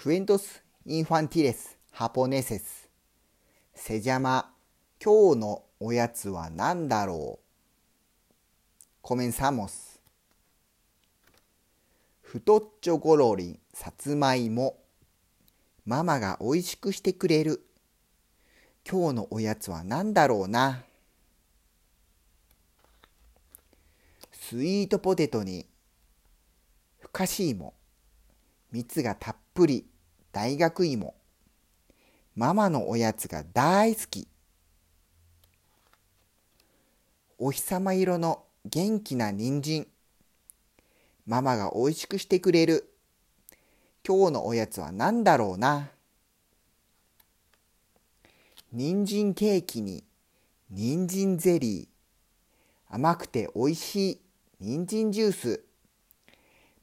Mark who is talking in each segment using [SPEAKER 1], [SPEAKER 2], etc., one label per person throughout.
[SPEAKER 1] クエントス・インファンティレス・ハポネセス。セジャマ、今日のおやつは何だろう？コメンサモス。太っちょごろりん、さつまいも。ママがおいしくしてくれる。今日のおやつは何だろうな？スイートポテトに、ふかし芋。蜜がたっぷり大学芋。ママのおやつが大好き。お日様色の元気な人参。ママがおいしくしてくれる。今日のおやつは何だろうな。人参ケーキに人参ゼリー。甘くておいしい人参ジュース。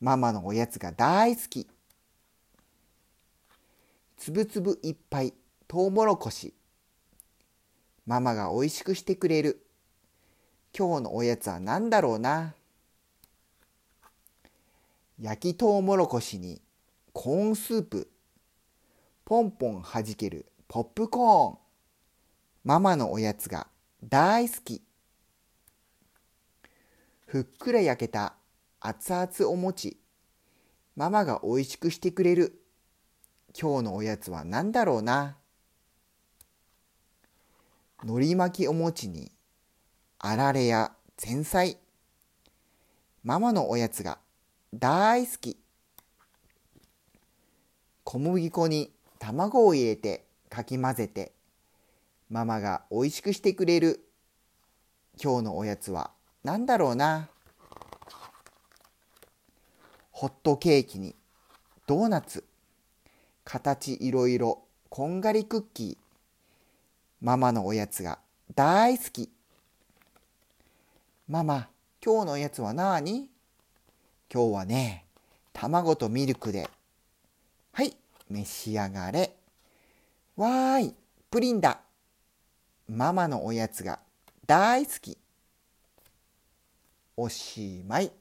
[SPEAKER 1] ママのおやつが大好き。つぶつぶいっぱいトウモロコシ。ママがおいしくしてくれる。今日のおやつは何だろうな。焼きトウモロコシにコーンスープ。ポンポンはじけるポップコーン。ママのおやつが大好き。ふっくら焼けた熱々お餅。ママがおいしくしてくれる。今日のおやつは何だろうな？のり巻きお餅にあられや前菜。ママのおやつが大好き。小麦粉に卵を入れてかき混ぜてママがおいしくしてくれる今日のおやつは何だろうな？ホットケーキにドーナツ形いろいろこんがりクッキー。ママのおやつが大好き。ママ今日のおやつは何今日はね卵とミルクで。はい召し上がれ。わーいプリンだ。ママのおやつが大好き。おしまい。